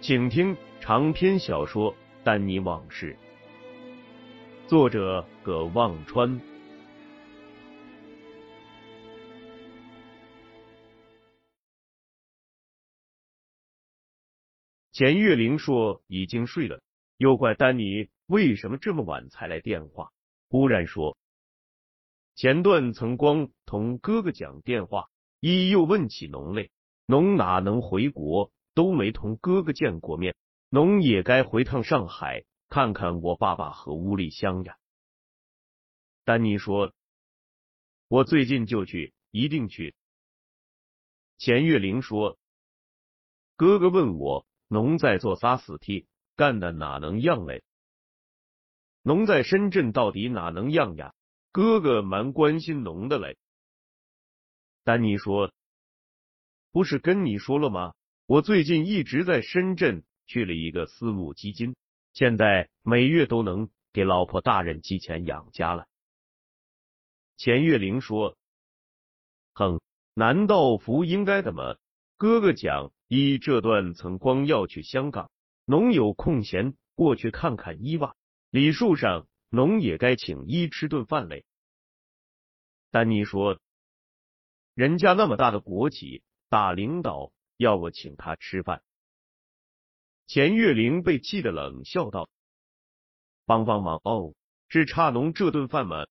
请听长篇小说《丹尼往事》，作者葛望川。钱月玲说已经睡了，又怪丹尼为什么这么晚才来电话，忽然说。前段曾光同哥哥讲电话，一又问起农嘞，农哪能回国，都没同哥哥见过面，农也该回趟上海看看我爸爸和乌丽香呀。丹尼说：“我最近就去，一定去。”钱月玲说：“哥哥问我，农在做啥死替，干的哪能样嘞？农在深圳到底哪能样呀？”哥哥蛮关心农的嘞，丹尼说：“不是跟你说了吗？我最近一直在深圳去了一个私募基金，现在每月都能给老婆大人寄钱养家了。”钱月玲说：“哼，难道不应该的吗？哥哥讲，一这段曾光要去香港，农有空闲过去看看伊娃，礼数上。”农也该请一吃顿饭嘞。丹尼说：“人家那么大的国企大领导要我请他吃饭。”钱月玲被气得冷笑道：“帮帮忙哦，是差农这顿饭吗？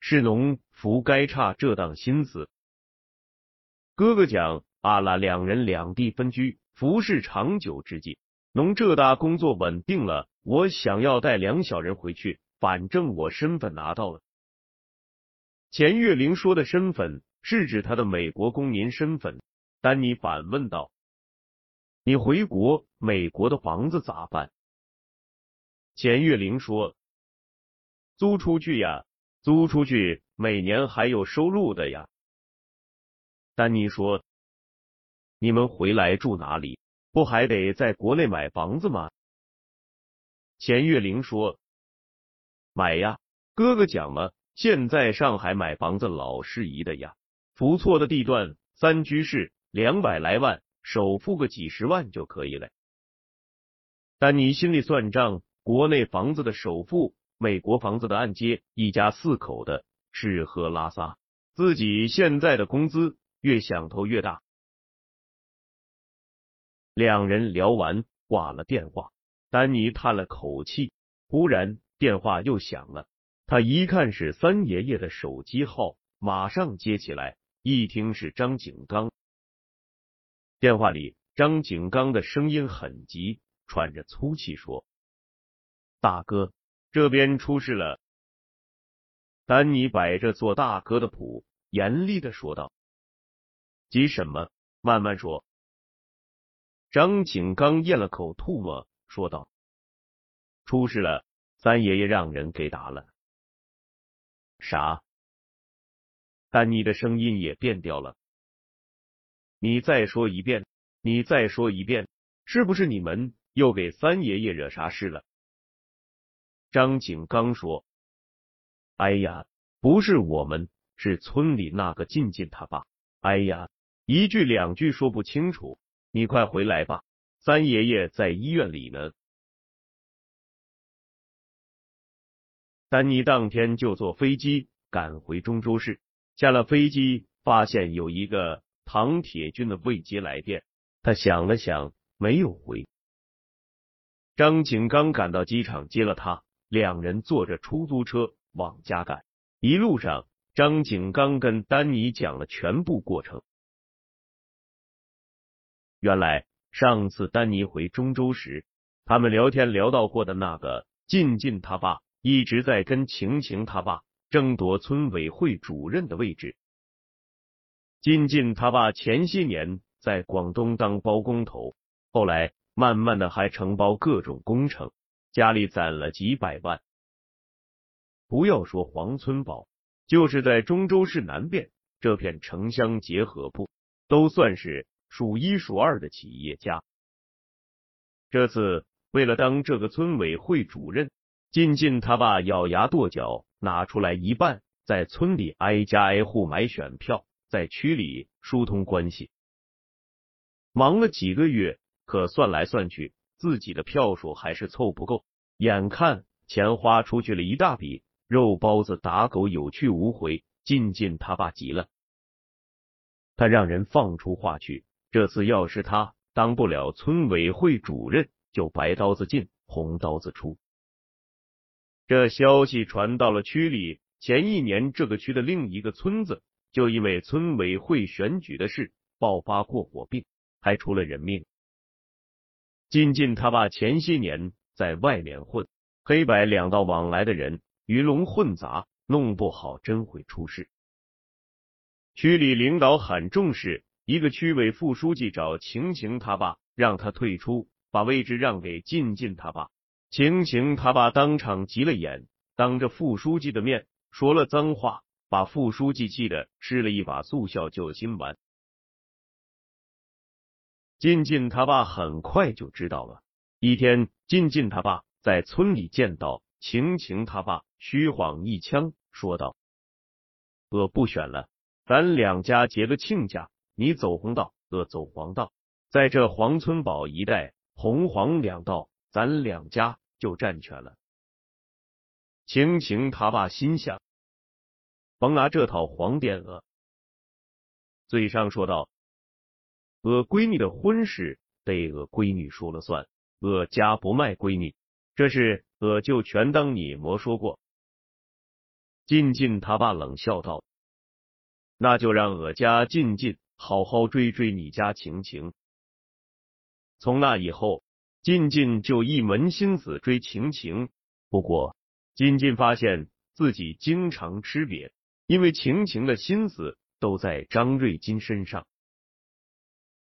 是农福该差这档心思。”哥哥讲：“阿拉两人两地分居，服是长久之计。农这大工作稳定了，我想要带两小人回去。”反正我身份拿到了。钱月玲说的身份是指他的美国公民身份。丹尼反问道：“你回国，美国的房子咋办？”钱月玲说：“租出去呀，租出去，每年还有收入的呀。”丹尼说：“你们回来住哪里？不还得在国内买房子吗？”钱月玲说。买呀，哥哥讲了，现在上海买房子老适宜的呀，不错的地段，三居室，两百来万，首付个几十万就可以了。但你心里算账，国内房子的首付，美国房子的按揭，一家四口的吃喝拉撒，自己现在的工资越想头越大。两人聊完，挂了电话，丹尼叹了口气，忽然。电话又响了，他一看是三爷爷的手机号，马上接起来，一听是张景刚。电话里，张景刚的声音很急，喘着粗气说：“大哥，这边出事了。”丹尼摆着做大哥的谱，严厉的说道：“急什么？慢慢说。”张景刚咽了口唾沫，说道：“出事了。”三爷爷让人给打了。啥？丹尼的声音也变调了。你再说一遍，你再说一遍，是不是你们又给三爷爷惹啥事了？张景刚说：“哎呀，不是我们，是村里那个进进他爸。哎呀，一句两句说不清楚，你快回来吧，三爷爷在医院里呢。”丹尼当天就坐飞机赶回中州市，下了飞机，发现有一个唐铁军的未接来电。他想了想，没有回。张景刚赶到机场接了他，两人坐着出租车往家赶。一路上，张景刚跟丹尼讲了全部过程。原来上次丹尼回中州时，他们聊天聊到过的那个进进他爸一直在跟晴晴他爸争夺村委会主任的位置。进进他爸前些年在广东当包工头，后来慢慢的还承包各种工程，家里攒了几百万。不要说黄村堡，就是在中州市南边这片城乡结合部，都算是。数一数二的企业家，这次为了当这个村委会主任，进进他爸咬牙跺脚，拿出来一半，在村里挨家挨户买选票，在区里疏通关系。忙了几个月，可算来算去，自己的票数还是凑不够。眼看钱花出去了一大笔，肉包子打狗有去无回，进进他爸急了，他让人放出话去。这次要是他当不了村委会主任，就白刀子进，红刀子出。这消息传到了区里，前一年这个区的另一个村子就因为村委会选举的事爆发过火并，还出了人命。进进他爸前些年在外面混，黑白两道往来的人鱼龙混杂，弄不好真会出事。区里领导很重视。一个区委副书记找晴晴他爸，让他退出，把位置让给进进他爸。晴晴他爸当场急了眼，当着副书记的面说了脏话，把副书记气的吃了一把速效救心丸。进进他爸很快就知道了。一天，进进他爸在村里见到晴晴他爸，虚晃一枪说道：“我不选了，咱两家结个亲家。”你走红道，我走黄道，在这黄村堡一带，红黄两道，咱两家就占全了。晴晴他爸心想，甭拿这套黄点讹，嘴上说道：“我闺女的婚事得我闺女说了算，我家不卖闺女，这事我就全当你没说过。”进进他爸冷笑道：“那就让我家进进。”好好追追你家晴晴。从那以后，进进就一门心思追晴晴。不过，进进发现自己经常吃瘪，因为晴晴的心思都在张瑞金身上。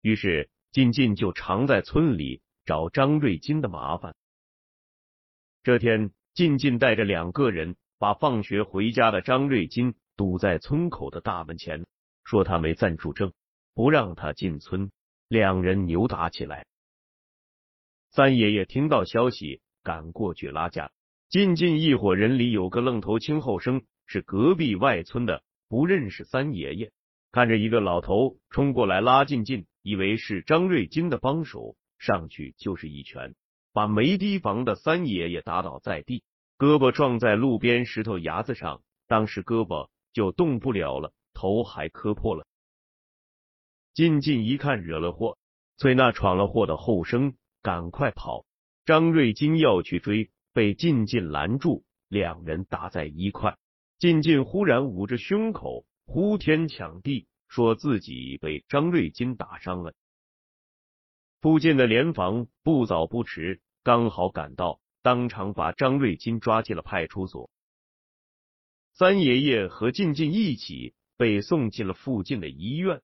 于是，进进就常在村里找张瑞金的麻烦。这天，进进带着两个人把放学回家的张瑞金堵在村口的大门前，说他没暂住证。不让他进村，两人扭打起来。三爷爷听到消息，赶过去拉架。进进一伙人里有个愣头青后生，是隔壁外村的，不认识三爷爷。看着一个老头冲过来拉进进，以为是张瑞金的帮手，上去就是一拳，把没提防的三爷爷打倒在地，胳膊撞在路边石头牙子上，当时胳膊就动不了了，头还磕破了。进进一看惹了祸，催那闯了祸的后生赶快跑。张瑞金要去追，被进进拦住，两人打在一块。晋晋忽然捂着胸口，呼天抢地，说自己被张瑞金打伤了。附近的联防不早不迟，刚好赶到，当场把张瑞金抓进了派出所。三爷爷和进进一起被送进了附近的医院。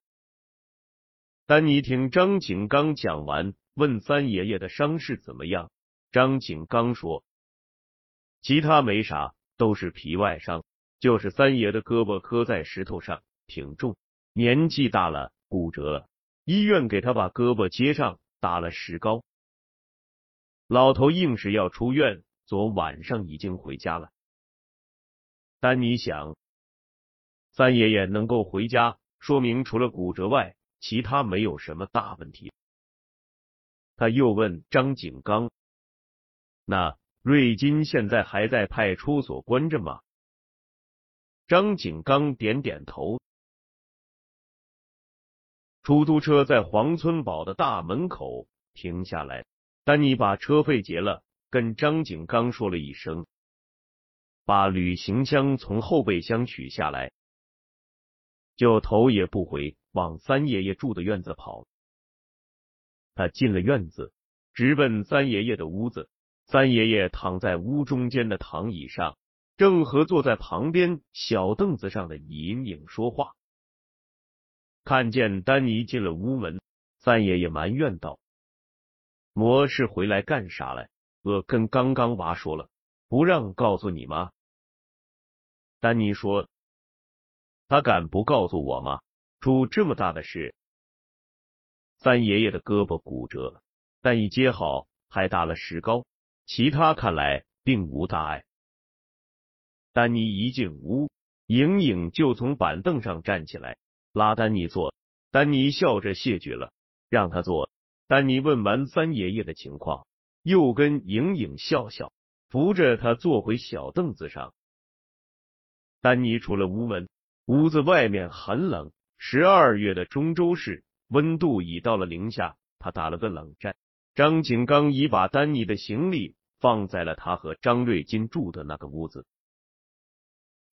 丹尼听张景刚讲完，问三爷爷的伤势怎么样。张景刚说：“其他没啥，都是皮外伤，就是三爷的胳膊磕在石头上，挺重，年纪大了，骨折了。医院给他把胳膊接上，打了石膏。老头硬是要出院，昨晚上已经回家了。”丹尼想，三爷爷能够回家，说明除了骨折外，其他没有什么大问题。他又问张景刚：“那瑞金现在还在派出所关着吗？”张景刚点点头。出租车在黄村堡的大门口停下来，丹尼把车费结了，跟张景刚说了一声，把旅行箱从后备箱取下来，就头也不回往三爷爷住的院子跑。他进了院子，直奔三爷爷的屋子。三爷爷躺在屋中间的躺椅上，正和坐在旁边小凳子上的隐隐说话。看见丹尼进了屋门，三爷爷埋怨道：“魔是回来干啥来？我跟刚刚娃说了，不让告诉你吗？”丹尼说：“他敢不告诉我吗？出这么大的事。”三爷爷的胳膊骨折了，但一接好，还打了石膏，其他看来并无大碍。丹尼一进屋，莹莹就从板凳上站起来，拉丹尼坐。丹尼笑着谢绝了，让他坐。丹尼问完三爷爷的情况，又跟莹莹笑笑，扶着他坐回小凳子上。丹尼出了屋门，屋子外面很冷，十二月的中州市。温度已到了零下，他打了个冷战。张景刚已把丹尼的行李放在了他和张瑞金住的那个屋子。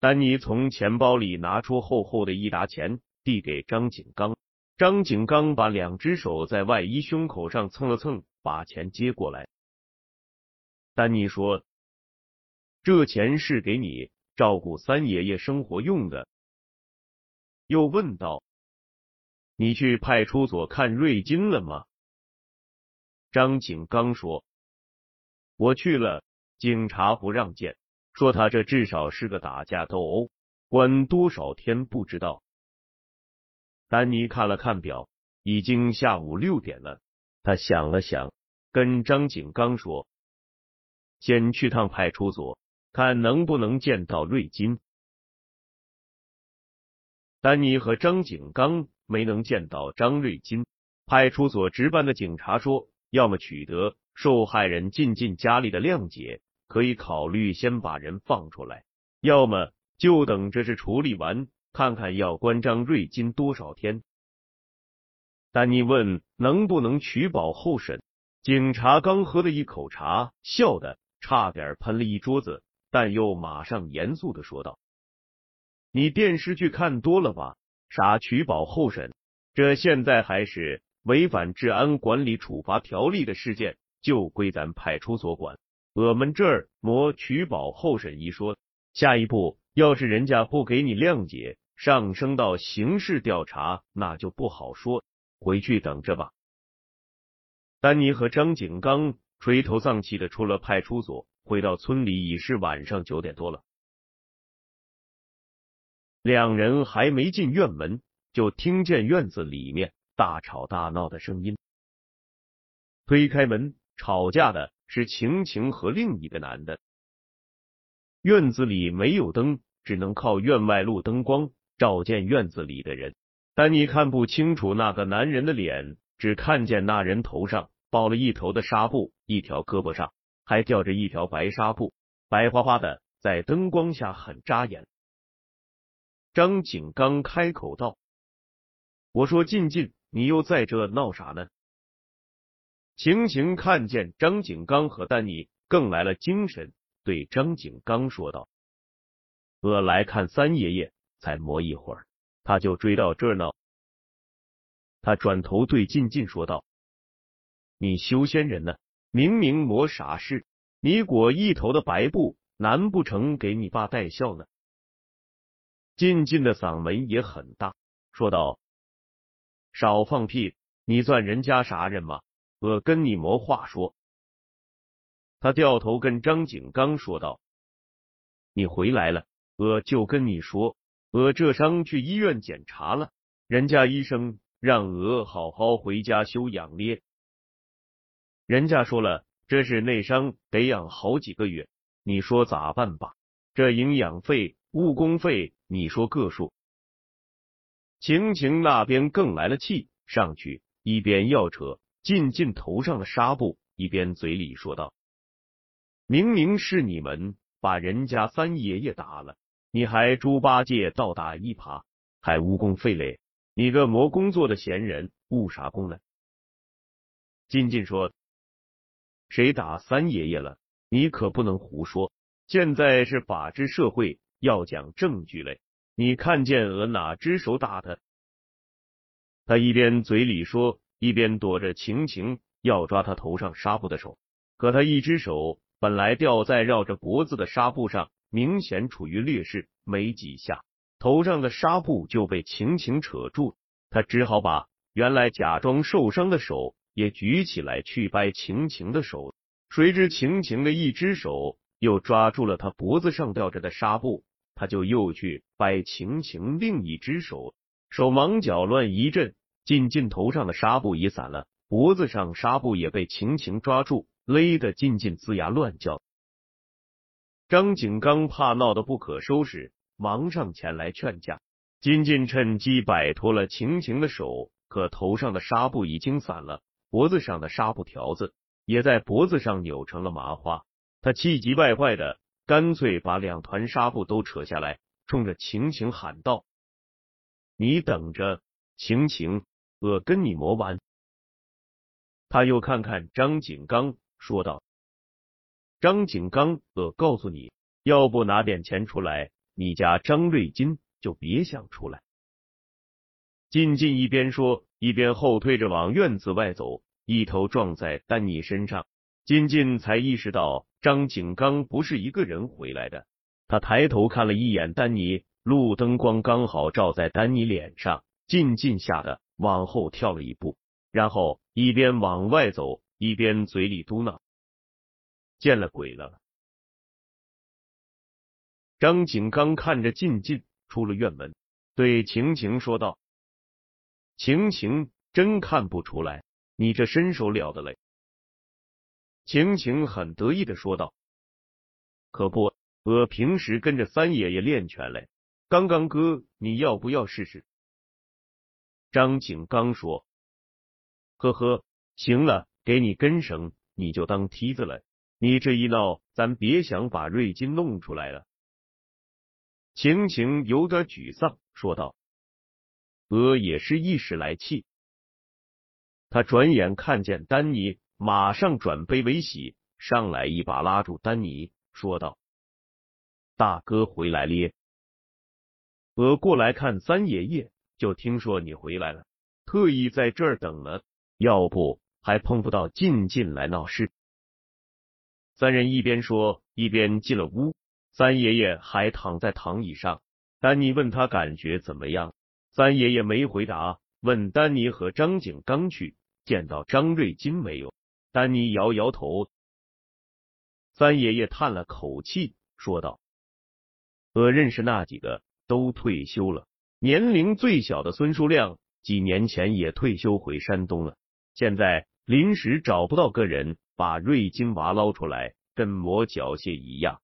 丹尼从钱包里拿出厚厚的一沓钱，递给张景刚。张景刚把两只手在外衣胸口上蹭了蹭，把钱接过来。丹尼说：“这钱是给你照顾三爷爷生活用的。”又问道。你去派出所看瑞金了吗？张景刚说：“我去了，警察不让见，说他这至少是个打架斗殴，关多少天不知道。”丹尼看了看表，已经下午六点了。他想了想，跟张景刚说：“先去趟派出所，看能不能见到瑞金。”丹尼和张景刚。没能见到张瑞金，派出所值班的警察说，要么取得受害人进进家里的谅解，可以考虑先把人放出来；要么就等这事处理完，看看要关张瑞金多少天。丹尼问能不能取保候审，警察刚喝了一口茶，笑的差点喷了一桌子，但又马上严肃的说道：“你电视剧看多了吧？”啥取保候审？这现在还是违反治安管理处罚条例的事件，就归咱派出所管。我们这儿没取保候审一说。下一步，要是人家不给你谅解，上升到刑事调查，那就不好说。回去等着吧。丹尼和张景刚垂头丧气的出了派出所，回到村里已是晚上九点多了。两人还没进院门，就听见院子里面大吵大闹的声音。推开门，吵架的是晴晴和另一个男的。院子里没有灯，只能靠院外路灯光照见院子里的人。但你看不清楚那个男人的脸，只看见那人头上包了一头的纱布，一条胳膊上还吊着一条白纱布，白花花的，在灯光下很扎眼。张景刚开口道：“我说静静，你又在这闹啥呢？”晴晴看见张景刚和丹尼，更来了精神，对张景刚说道：“我来看三爷爷，才磨一会儿，他就追到这儿闹。”他转头对静静说道：“你修仙人呢？明明磨啥事？你裹一头的白布，难不成给你爸带孝呢？”静静的嗓门也很大，说道：“少放屁！你算人家啥人吗？我跟你没话说。”他掉头跟张景刚说道：“你回来了，我就跟你说，我这伤去医院检查了，人家医生让我好好回家休养咧。人家说了，这是内伤，得养好几个月。你说咋办吧？这营养费、误工费。”你说个数。晴晴那边更来了气，上去一边要扯进进头上的纱布，一边嘴里说道：“明明是你们把人家三爷爷打了，你还猪八戒倒打一耙，还误工费嘞！你个磨工作的闲人，务啥功呢？金进说：“谁打三爷爷了？你可不能胡说。现在是法治社会，要讲证据嘞。你看见鹅哪只手打的？”他一边嘴里说，一边躲着晴晴要抓他头上纱布的手。可他一只手本来吊在绕着脖子的纱布上，明显处于劣势，没几下。头上的纱布就被晴晴扯住，他只好把原来假装受伤的手也举起来去掰晴晴的手，谁知晴晴的一只手又抓住了他脖子上吊着的纱布，他就又去掰晴晴另一只手，手忙脚乱一阵，进进头上的纱布已散了，脖子上纱布也被晴晴抓住，勒得进进龇牙乱叫。张景刚怕闹得不可收拾。忙上前来劝架，金进趁机摆脱了晴晴的手，可头上的纱布已经散了，脖子上的纱布条子也在脖子上扭成了麻花。他气急败坏的，干脆把两团纱布都扯下来，冲着晴晴喊道：“你等着，晴晴，我跟你磨完。”他又看看张景刚，说道：“张景刚，我告诉你，要不拿点钱出来。”你家张瑞金就别想出来。进进一边说，一边后退着往院子外走，一头撞在丹尼身上。进进才意识到张景刚不是一个人回来的。他抬头看了一眼丹尼，路灯光刚好照在丹尼脸上，进进吓得往后跳了一步，然后一边往外走，一边嘴里嘟囔：“见了鬼了。”张景刚看着进进出了院门，对晴晴说道：“晴晴，真看不出来，你这身手了得嘞。”晴晴很得意的说道：“可不，我平时跟着三爷爷练拳嘞。刚刚哥，你要不要试试？”张景刚说：“呵呵，行了，给你根绳，你就当梯子了。你这一闹，咱别想把瑞金弄出来了。”晴晴有点沮丧，说道：“我也是一时来气。”他转眼看见丹尼，马上转悲为喜，上来一把拉住丹尼，说道：“大哥回来咧！我过来看三爷爷，就听说你回来了，特意在这儿等了，要不还碰不到进进来闹事。”三人一边说，一边进了屋。三爷爷还躺在躺椅上，丹尼问他感觉怎么样，三爷爷没回答，问丹尼和张景刚去见到张瑞金没有，丹尼摇摇头。三爷爷叹了口气，说道：“我认识那几个都退休了，年龄最小的孙书亮几年前也退休回山东了，现在临时找不到个人把瑞金娃捞出来，跟磨脚蟹一样。”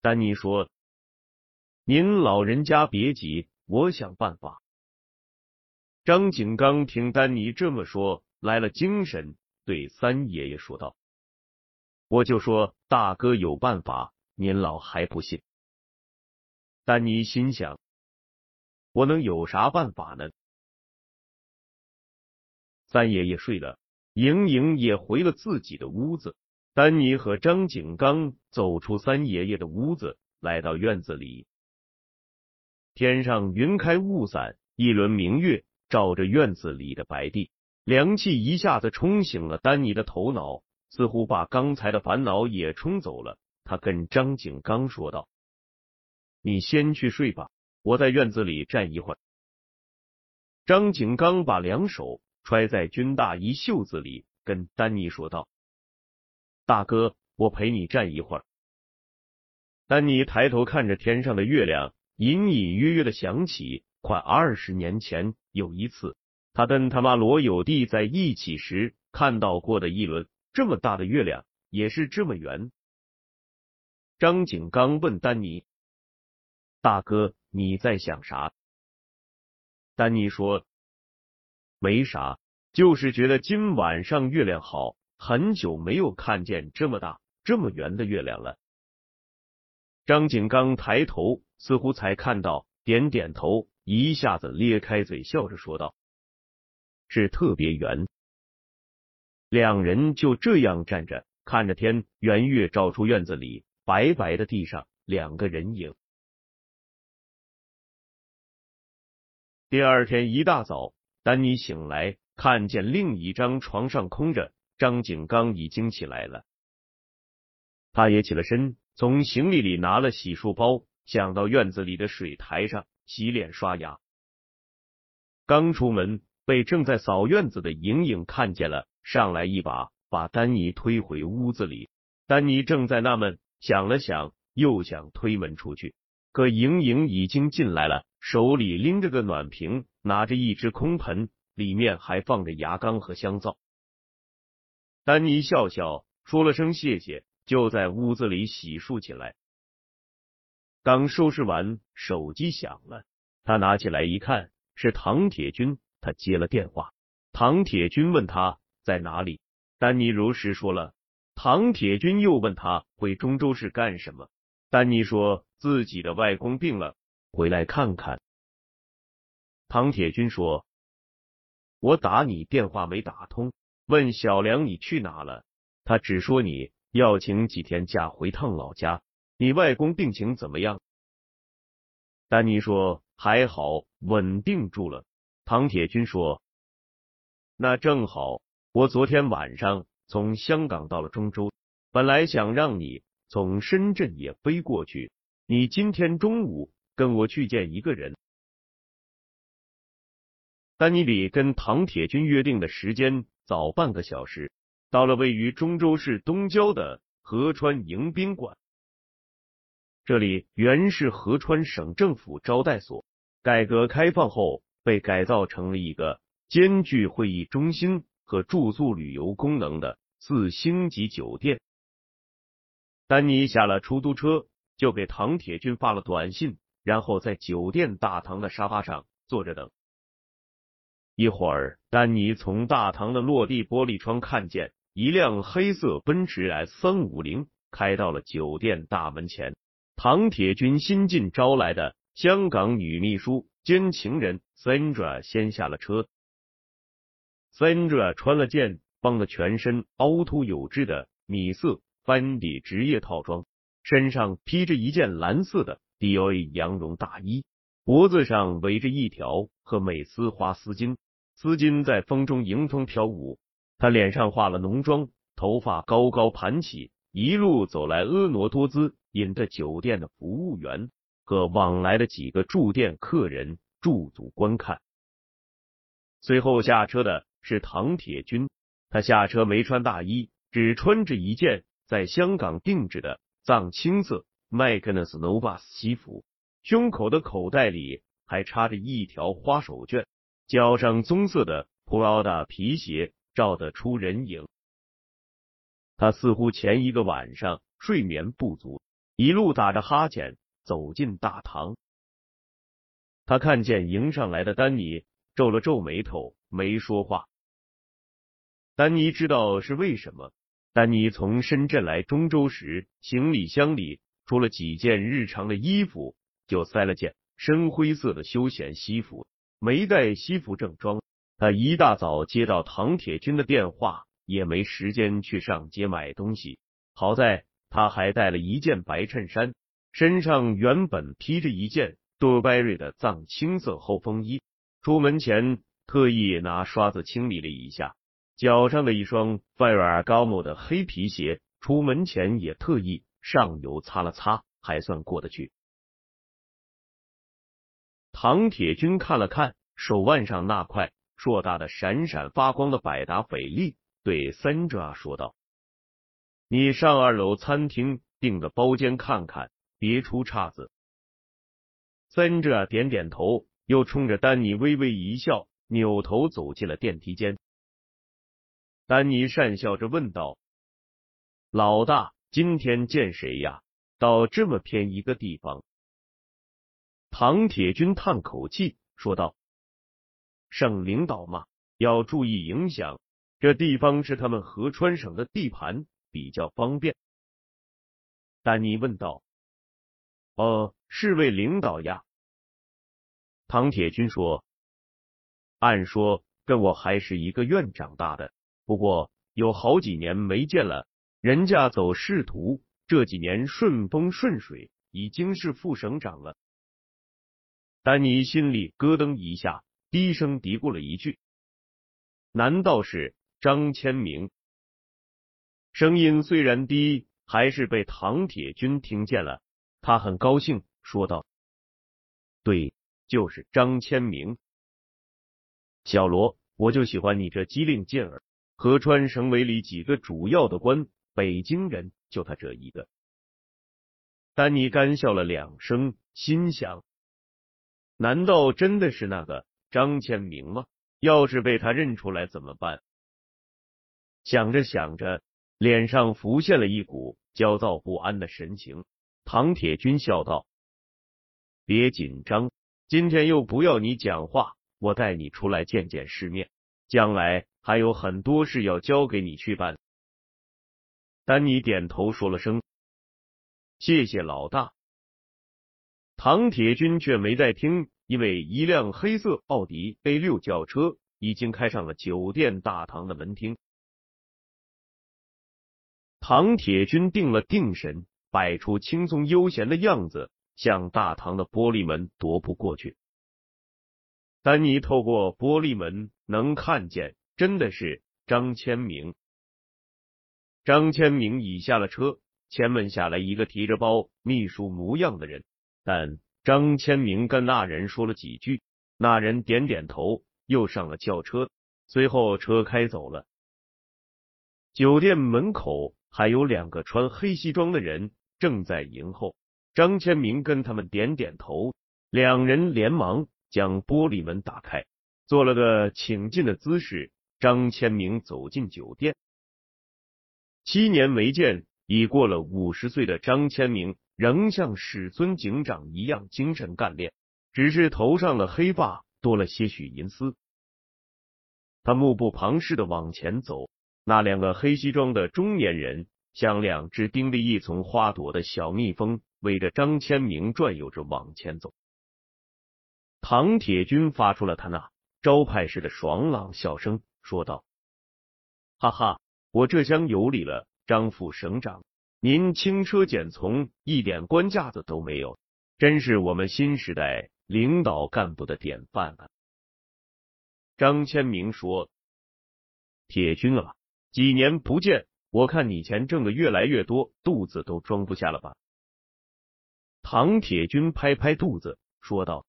丹尼说：“您老人家别急，我想办法。”张景刚听丹尼这么说，来了精神，对三爷爷说道：“我就说大哥有办法，您老还不信。”丹尼心想：“我能有啥办法呢？”三爷爷睡了，莹莹也回了自己的屋子。丹尼和张景刚走出三爷爷的屋子，来到院子里。天上云开雾散，一轮明月照着院子里的白地，凉气一下子冲醒了丹尼的头脑，似乎把刚才的烦恼也冲走了。他跟张景刚说道：“你先去睡吧，我在院子里站一会儿。”张景刚把两手揣在军大衣袖子里，跟丹尼说道。大哥，我陪你站一会儿。丹尼抬头看着天上的月亮，隐隐约约的想起快二十年前有一次，他跟他妈罗有弟在一起时看到过的一轮这么大的月亮，也是这么圆。张景刚问丹尼：“大哥，你在想啥？”丹尼说：“没啥，就是觉得今晚上月亮好。”很久没有看见这么大、这么圆的月亮了。张景刚抬头，似乎才看到，点点头，一下子咧开嘴笑着说道：“是特别圆。”两人就这样站着，看着天，圆月照出院子里白白的地上两个人影。第二天一大早，丹尼醒来，看见另一张床上空着，张景刚已经起来了，他也起了身，从行李里拿了洗漱包，想到院子里的水台上洗脸刷牙。刚出门，被正在扫院子的莹莹看见了。上来一把把丹尼推回屋子里，丹尼正在纳闷，想了想，又想推门出去，可莹莹已经进来了，手里拎着个暖瓶，拿着一只空盆，里面还放着牙缸和香皂。丹尼笑笑说了声谢谢，就在屋子里洗漱起来。刚收拾完，手机响了，他拿起来一看，是唐铁军，他接了电话，唐铁军问他。在哪里？丹尼如实说了。唐铁军又问他回中州市干什么？丹尼说自己的外公病了，回来看看。唐铁军说：“我打你电话没打通，问小梁你去哪了？他只说你要请几天假回趟老家。你外公病情怎么样？”丹尼说：“还好，稳定住了。”唐铁军说：“那正好。”我昨天晚上从香港到了中州，本来想让你从深圳也飞过去。你今天中午跟我去见一个人。丹尼比跟唐铁军约定的时间早半个小时，到了位于中州市东郊的合川迎宾馆。这里原是合川省政府招待所，改革开放后被改造成了一个兼具会议中心。和住宿旅游功能的四星级酒店。丹尼下了出租车，就给唐铁军发了短信，然后在酒店大堂的沙发上坐着等。一会儿，丹尼从大堂的落地玻璃窗看见一辆黑色奔驰 S 三五零开到了酒店大门前。唐铁军新近招来的香港女秘书兼情人 Sandra 先下了车。Sandra 穿了件帮了全身凹凸有致的米色翻底职业套装，身上披着一件蓝色的 DOA 羊绒大衣，脖子上围着一条和美丝花丝巾，丝巾在风中迎风飘舞。他脸上化了浓妆，头发高高盘起，一路走来，婀娜多姿，引着酒店的服务员和往来的几个住店客人驻足观看。随后下车的。是唐铁军，他下车没穿大衣，只穿着一件在香港定制的藏青色麦克纳斯 Novas 西服，胸口的口袋里还插着一条花手绢，脚上棕色的 Prada 皮鞋照得出人影。他似乎前一个晚上睡眠不足，一路打着哈欠走进大堂。他看见迎上来的丹尼，皱了皱眉头，没说话。丹尼知道是为什么。丹尼从深圳来中州时，行李箱里除了几件日常的衣服，就塞了件深灰色的休闲西服，没带西服正装。他一大早接到唐铁军的电话，也没时间去上街买东西。好在他还带了一件白衬衫，身上原本披着一件多拜瑞的藏青色厚风衣。出门前特意拿刷子清理了一下。脚上的一双费尔高某的黑皮鞋，出门前也特意上油擦了擦，还算过得去。唐铁军看了看手腕上那块硕大的、闪闪发光的百达翡丽，对三爪说道：“你上二楼餐厅订个包间看看，别出岔子。”三爪点点头，又冲着丹尼微微一笑，扭头走进了电梯间。丹尼讪笑着问道：“老大，今天见谁呀？到这么偏一个地方？”唐铁军叹口气说道：“省领导嘛，要注意影响。这地方是他们合川省的地盘，比较方便。”丹尼问道：“哦，是位领导呀？”唐铁军说：“按说跟我还是一个院长大的，不过有好几年没见了，人家走仕途，这几年顺风顺水，已经是副省长了。”丹尼心里咯噔一下，低声嘀咕了一句：“难道是张千明？”声音虽然低，还是被唐铁军听见了。他很高兴，说道：“对。”就是张千明，小罗，我就喜欢你这机灵劲儿。河川省委里几个主要的官，北京人就他这一个。丹尼干笑了两声，心想：难道真的是那个张千明吗？要是被他认出来怎么办？想着想着，脸上浮现了一股焦躁不安的神情。唐铁军笑道：“别紧张。”今天又不要你讲话，我带你出来见见世面，将来还有很多事要交给你去办。丹尼点头说了声谢谢老大。唐铁军却没在听，因为一辆黑色奥迪 A 六轿车已经开上了酒店大堂的门厅。唐铁军定了定神，摆出轻松悠闲的样子。向大堂的玻璃门踱步过去，丹尼透过玻璃门能看见，真的是张千明。张千明已下了车，前门下来一个提着包、秘书模样的人，但张千明跟那人说了几句，那人点点头，又上了轿车，随后车开走了。酒店门口还有两个穿黑西装的人正在迎候。张千明跟他们点点头，两人连忙将玻璃门打开，做了个请进的姿势。张千明走进酒店，七年没见，已过了五十岁的张千明仍像史尊警长一样精神干练，只是头上的黑发多了些许银丝。他目不旁视的往前走，那两个黑西装的中年人像两只叮着一丛花朵的小蜜蜂。围着张千明转悠着往前走，唐铁军发出了他那招牌式的爽朗笑声，说道：“哈哈，我这厢有礼了，张副省长，您轻车简从，一点官架子都没有，真是我们新时代领导干部的典范啊！”张千明说：“铁军啊，几年不见，我看你钱挣的越来越多，肚子都装不下了吧？”唐铁军拍拍肚子说道：“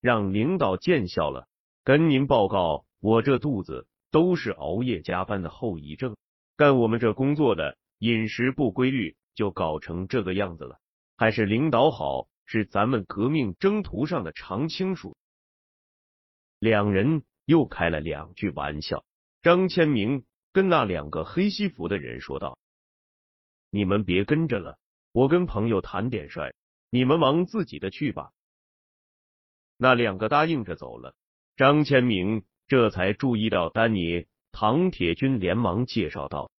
让领导见笑了，跟您报告，我这肚子都是熬夜加班的后遗症。干我们这工作的，饮食不规律，就搞成这个样子了。还是领导好，是咱们革命征途上的常青树。”两人又开了两句玩笑。张千明跟那两个黑西服的人说道：“你们别跟着了。”我跟朋友谈点事，你们忙自己的去吧。那两个答应着走了。张千明这才注意到丹尼，唐铁军连忙介绍道：“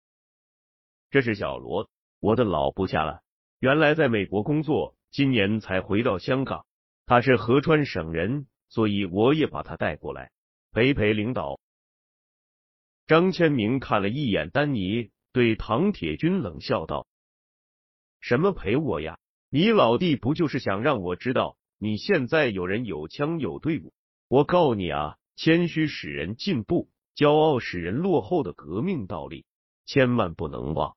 这是小罗，我的老部下了。原来在美国工作，今年才回到香港。他是合川省人，所以我也把他带过来陪陪领导。”张千明看了一眼丹尼，对唐铁军冷笑道。什么陪我呀？你老弟不就是想让我知道你现在有人有枪有队伍？我告你啊，谦虚使人进步，骄傲使人落后的革命道理，千万不能忘。